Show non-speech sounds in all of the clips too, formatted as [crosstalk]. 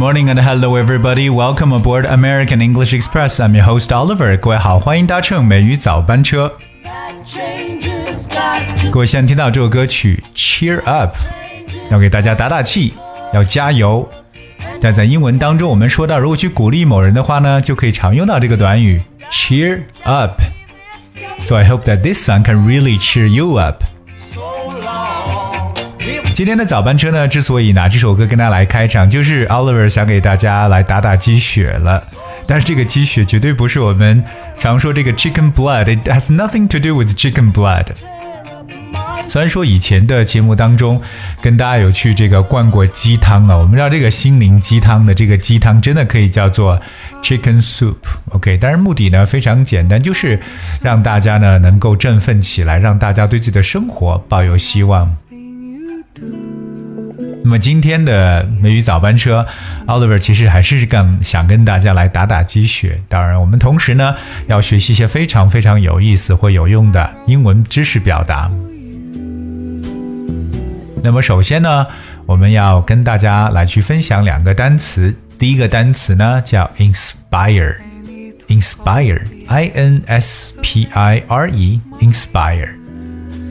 Good morning and hello everybody. Welcome aboard American English Express. I'm your host Oliver. 各位好，欢迎搭乘美语早班车。各位现在听到这首歌曲《Cheer Up》，要给大家打打气，要加油。但在英文当中，我们说到如果去鼓励某人的话呢，就可以常用到这个短语 cheer up。So I hope that this song can really cheer you up. 今天的早班车呢，之所以拿这首歌跟大家来开场，就是 Oliver 想给大家来打打鸡血了。但是这个鸡血绝对不是我们常说这个 chicken blood，it has nothing to do with chicken blood。虽然说以前的节目当中跟大家有去这个灌过鸡汤啊，我们知道这个心灵鸡汤的这个鸡汤真的可以叫做 chicken soup，OK，但是目的呢非常简单，就是让大家呢能够振奋起来，让大家对自己的生活抱有希望。那么今天的美语早班车，Oliver 其实还是更想跟大家来打打鸡血。当然，我们同时呢要学习一些非常非常有意思或有用的英文知识表达。那么首先呢，我们要跟大家来去分享两个单词。第一个单词呢叫 inspire，inspire，i n s p i r e，inspire。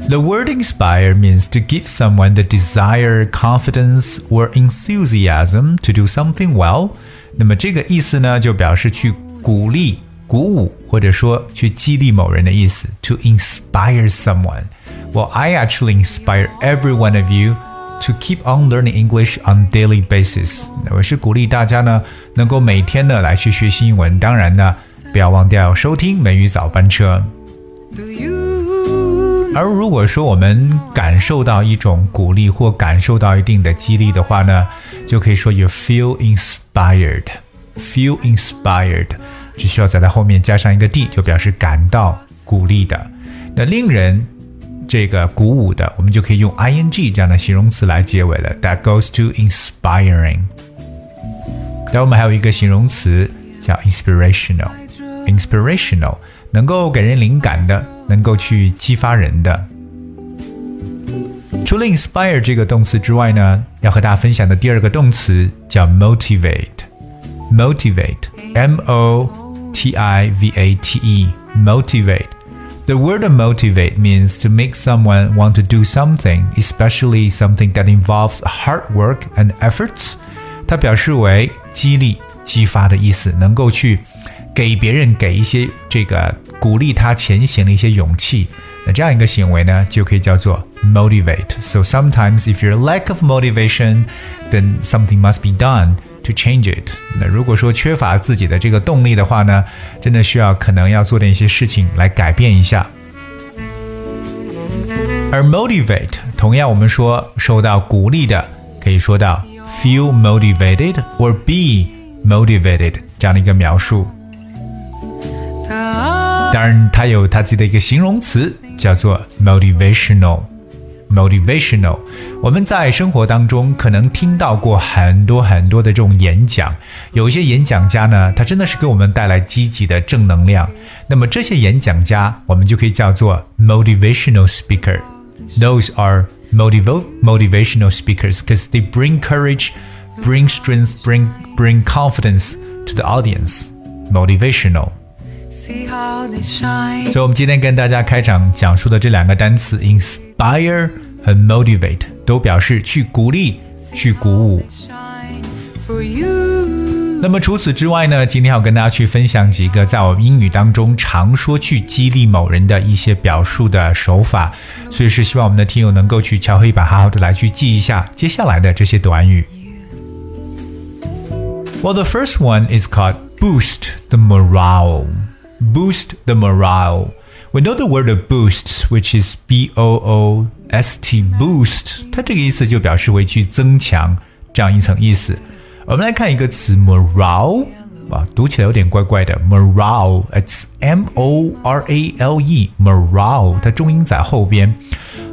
The word inspire means to give someone the desire, confidence, or enthusiasm to do something well。那么这个意思呢，就表示去鼓励、鼓舞，或者说去激励某人的意思。To inspire someone. Well, I actually inspire every one of you to keep on learning English on daily basis。我是鼓励大家呢，能够每天呢来去学习英文。当然呢，不要忘掉收听美语早班车。 [laughs] 而如果说我们感受到一种鼓励或感受到一定的激励的话呢，就可以说 you feel inspired。feel inspired 只需要在它后面加上一个 d，就表示感到鼓励的。那令人这个鼓舞的，我们就可以用 ing 这样的形容词来结尾了。That goes to inspiring。然后我们还有一个形容词叫 inspirational，inspirational 能够给人灵感的。能够去激发人的。除了 inspire 这个动词之外呢，要和大家分享的第二个动词叫 motivate。motivate，m o t i v a t e，motivate。The word motivate means to make someone want to do something, especially something that involves hard work and efforts. 它表示为激励、激发的意思，能够去给别人给一些这个 鼓励他前行的一些勇气。那这样一个行为呢，就可以叫做 motivate。So sometimes if you're lack of motivation, then something must be done to change it。那如果说缺乏自己的这个动力的话呢，真的需要可能要做点一些事情来改变一下。而 motivate 同样我们说受到鼓励的，可以说到 feel motivated or be motivated 这样的一个描述。 当然，它有它自己的一个形容词，叫做 motivational。motivational，我们在生活当中可能听到过很多很多的这种演讲，有一些演讲家呢，他真的是给我们带来积极的正能量。那么这些演讲家，我们就可以叫做 motivational speaker。Those are motiv motivational speakers because they bring courage, bring strength, bring bring confidence to the audience. Motivational. 所以，我们今天跟大家开场讲述的这两个单词 inspire 和 motivate 都表示去鼓励、去鼓舞。那么除此之外呢，今天要跟大家去分享几个在我们英语当中常说去激励某人的一些表述的手法，所以是希望我们的听友能够去敲黑板，好好的来去记一下接下来的这些短语。Well, the first one is called boost the morale boost the morale. We know the word boost, which is B O O S T boost，它这个意思就表示为去增强这样一层意思。我们来看一个词 morale，啊，读起来有点怪怪的 morale，it's M O R A L E morale，它重音在后边。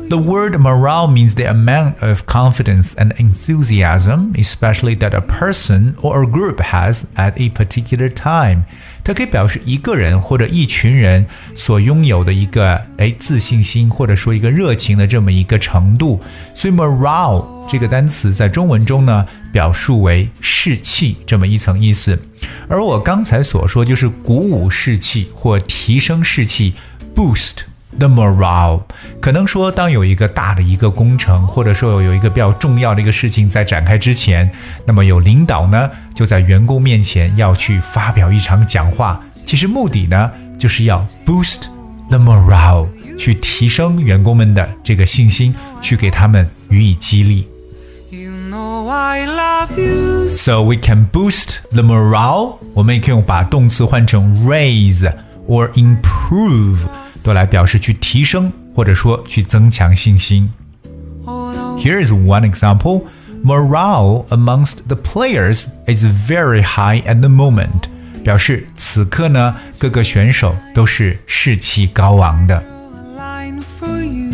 The word morale means the amount of confidence and enthusiasm, especially that a person or a group has at a particular time. 它可以表示一个人或者一群人所拥有的一个哎自信心，或者说一个热情的这么一个程度。所以 morale 这个单词在中文中呢，表述为士气这么一层意思。而我刚才所说就是鼓舞士气或提升士气，boost。 The morale，可能说，当有一个大的一个工程，或者说有一个比较重要的一个事情在展开之前，那么有领导呢，就在员工面前要去发表一场讲话。其实目的呢，就是要 boost the morale，去提升员工们的这个信心，去给他们予以激励。I love you. So we can boost the morale。我们也可以用把动词换成 raise or improve。都来表示去提升或者说去增强信心。Here is one example. Morale amongst the players is very high at the moment. 表示此刻呢，各个选手都是士气高昂的。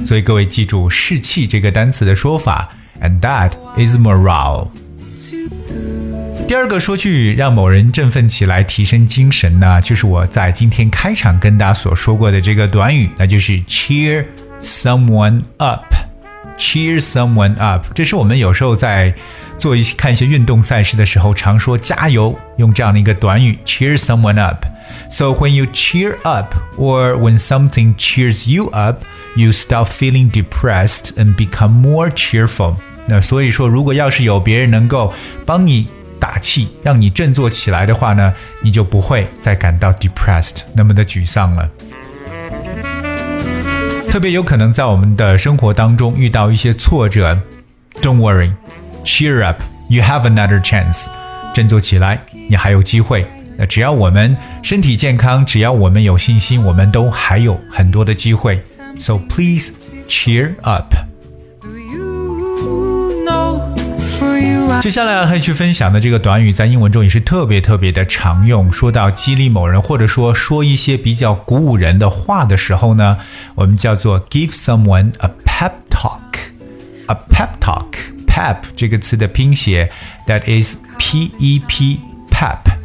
所以各位记住士气这个单词的说法，and that is morale。 第二个说句让某人振奋起来、提升精神呢，就是我在今天开场跟大家所说过的这个短语，那就是 cheer someone up。cheer someone up，这是我们有时候在做一些看一些运动赛事的时候常说加油，用这样的一个短语 cheer someone up。So when you cheer up or when something cheers you up, you stop feeling depressed and become more cheerful。那所以说，如果要是有别人能够帮你 打气，让你振作起来的话呢，你就不会再感到 depressed 那么的沮丧了。特别有可能在我们的生活当中遇到一些挫折，Don't worry, cheer up, you have another chance。振作起来，你还有机会。那只要我们身体健康，只要我们有信心，我们都还有很多的机会。So please cheer up。 接下来要去分享的这个短语，在英文中也是特别特别的常用。说到激励某人，或者说说一些比较鼓舞人的话的时候呢，我们叫做 give someone a pep talk。a pep talk，pep 这个词的拼写，that is p e p pep。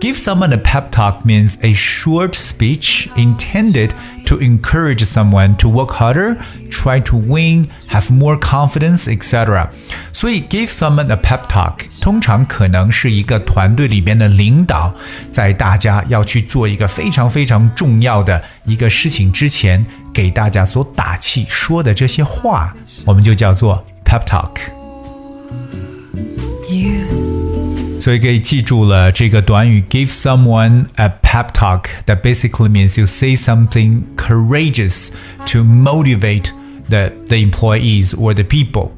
Give someone a pep talk means a short speech intended to encourage someone to work harder, try to win, have more confidence, etc. 所以，give someone a pep talk 通常可能是一个团队里边的领导，在大家要去做一个非常非常重要的一个事情之前，给大家所打气说的这些话，我们就叫做 pep talk。You 所以可以记住了这个短语 give someone a pep talk that basically means you say something courageous to motivate the the employees or the people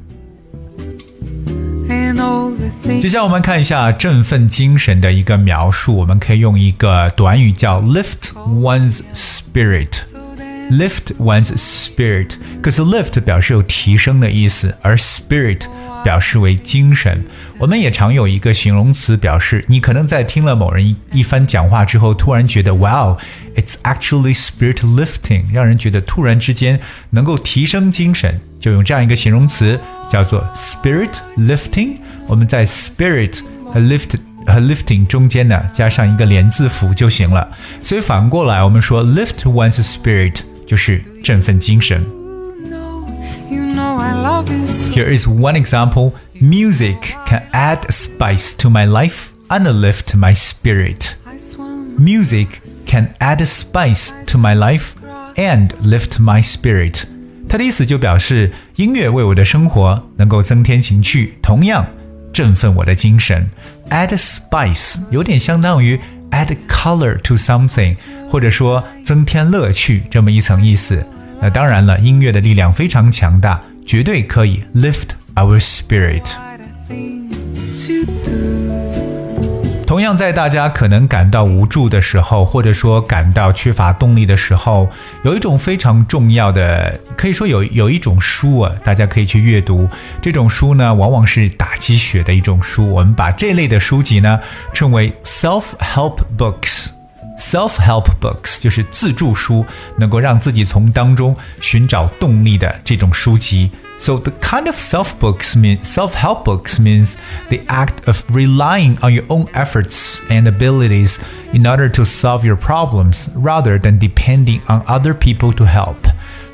接下来我们看一下振奋精神的一个描述，我们可以用一个短语叫 lift one's spirit。lift one's spirit，可是 lift 表示有提升的意思，而 spirit 表示为精神。我们也常有一个形容词表示，你可能在听了某人一一番讲话之后，突然觉得，Wow，it's actually spirit lifting，让人觉得突然之间能够提升精神，就用这样一个形容词叫做 spirit lifting。我们在 spirit 和 lift 和 lifting 中间呢加上一个连字符就行了。所以反过来，我们说 lift one's spirit。就是振奋精神。Here is one example. Music can add spice to my life and lift my spirit. Music can add spice to my life and lift my spirit. 它的意思就表示音乐为我的生活能够增添情趣，同样振奋我的精神。Add spice 有点相当于 add color to something，或者说增添乐趣这么一层意思。那当然了，音乐的力量非常强大， 绝对可以 lift our spirit。同样，在大家可能感到无助的时候，或者说感到缺乏动力的时候，有一种非常重要的，可以说有有一种书啊，大家可以去阅读。这种书呢，往往是打鸡血的一种书。我们把这类的书籍呢称为 self help books。self-help books 就是自助书，能够让自己从当中寻找动力的这种书籍。So the kind of self books mean self-help books means the act of relying on your own efforts and abilities in order to solve your problems rather than depending on other people to help.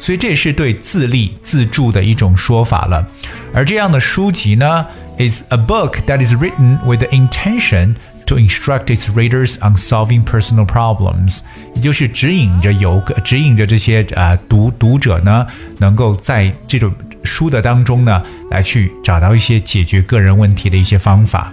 所以这也是对自立自助的一种说法了。而这样的书籍呢，is a book that is written with the intention to instruct its readers on solving personal problems，也就是指引着游客，指引着这些啊、呃、读读者呢，能够在这种书的当中呢，来去找到一些解决个人问题的一些方法。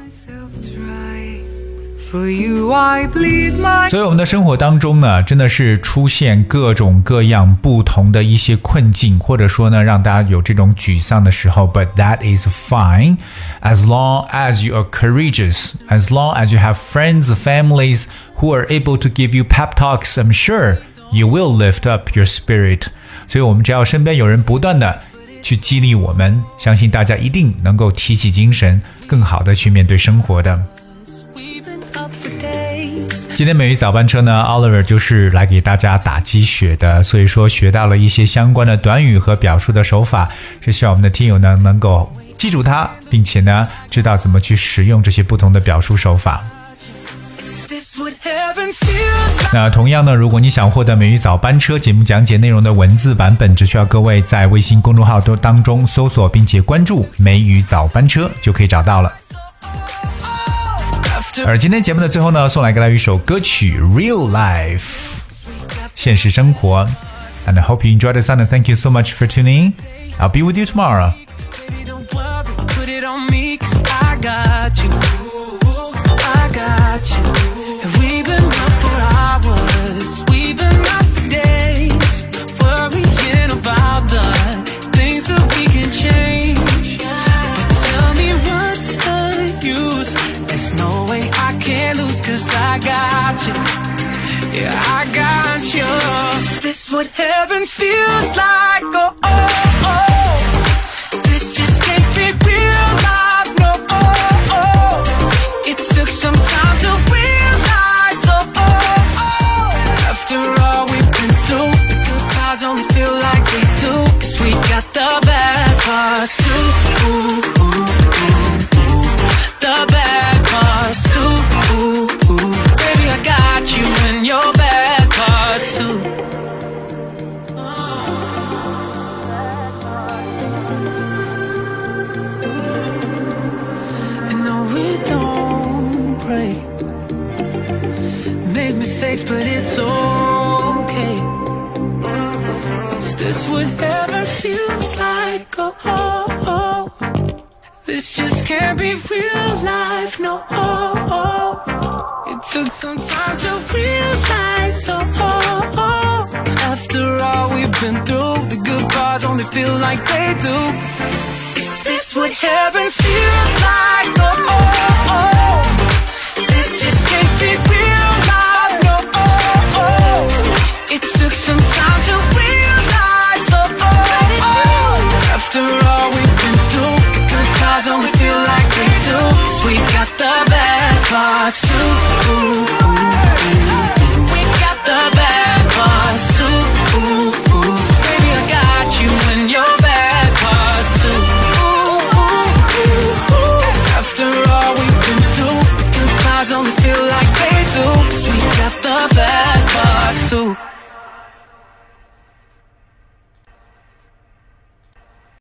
所以我们的生活当中呢，真的是出现各种各样不同的一些困境，或者说呢，让大家有这种沮丧的时候。But that is fine, as long as you are courageous, as long as you have friends, families who are able to give you pep talks. I'm sure you will lift up your spirit. 所以，我们只要身边有人不断的去激励我们，相信大家一定能够提起精神，更好的去面对生活的。 今天美语早班车呢，Oliver 就是来给大家打鸡血的，所以说学到了一些相关的短语和表述的手法，是希望我们的听友呢能够记住它，并且呢知道怎么去使用这些不同的表述手法。那同样呢，如果你想获得美语早班车节目讲解内容的文字版本，只需要各位在微信公众号都当中搜索并且关注“美语早班车”就可以找到了。而今天节目的最后呢，送来给大家一首歌曲《Real Life》，现实生活。And I hope you enjoyed the sound and thank you so much for tuning in. I'll be with you tomorrow. But it's okay. Is this what heaven feels like? Oh, oh, oh. This just can't be real life, no. Oh, oh. It took some time to realize, oh, oh. oh. After all we've been through, the good parts only feel like they do. Is this what heaven feels like? Oh, oh, oh. This just can't be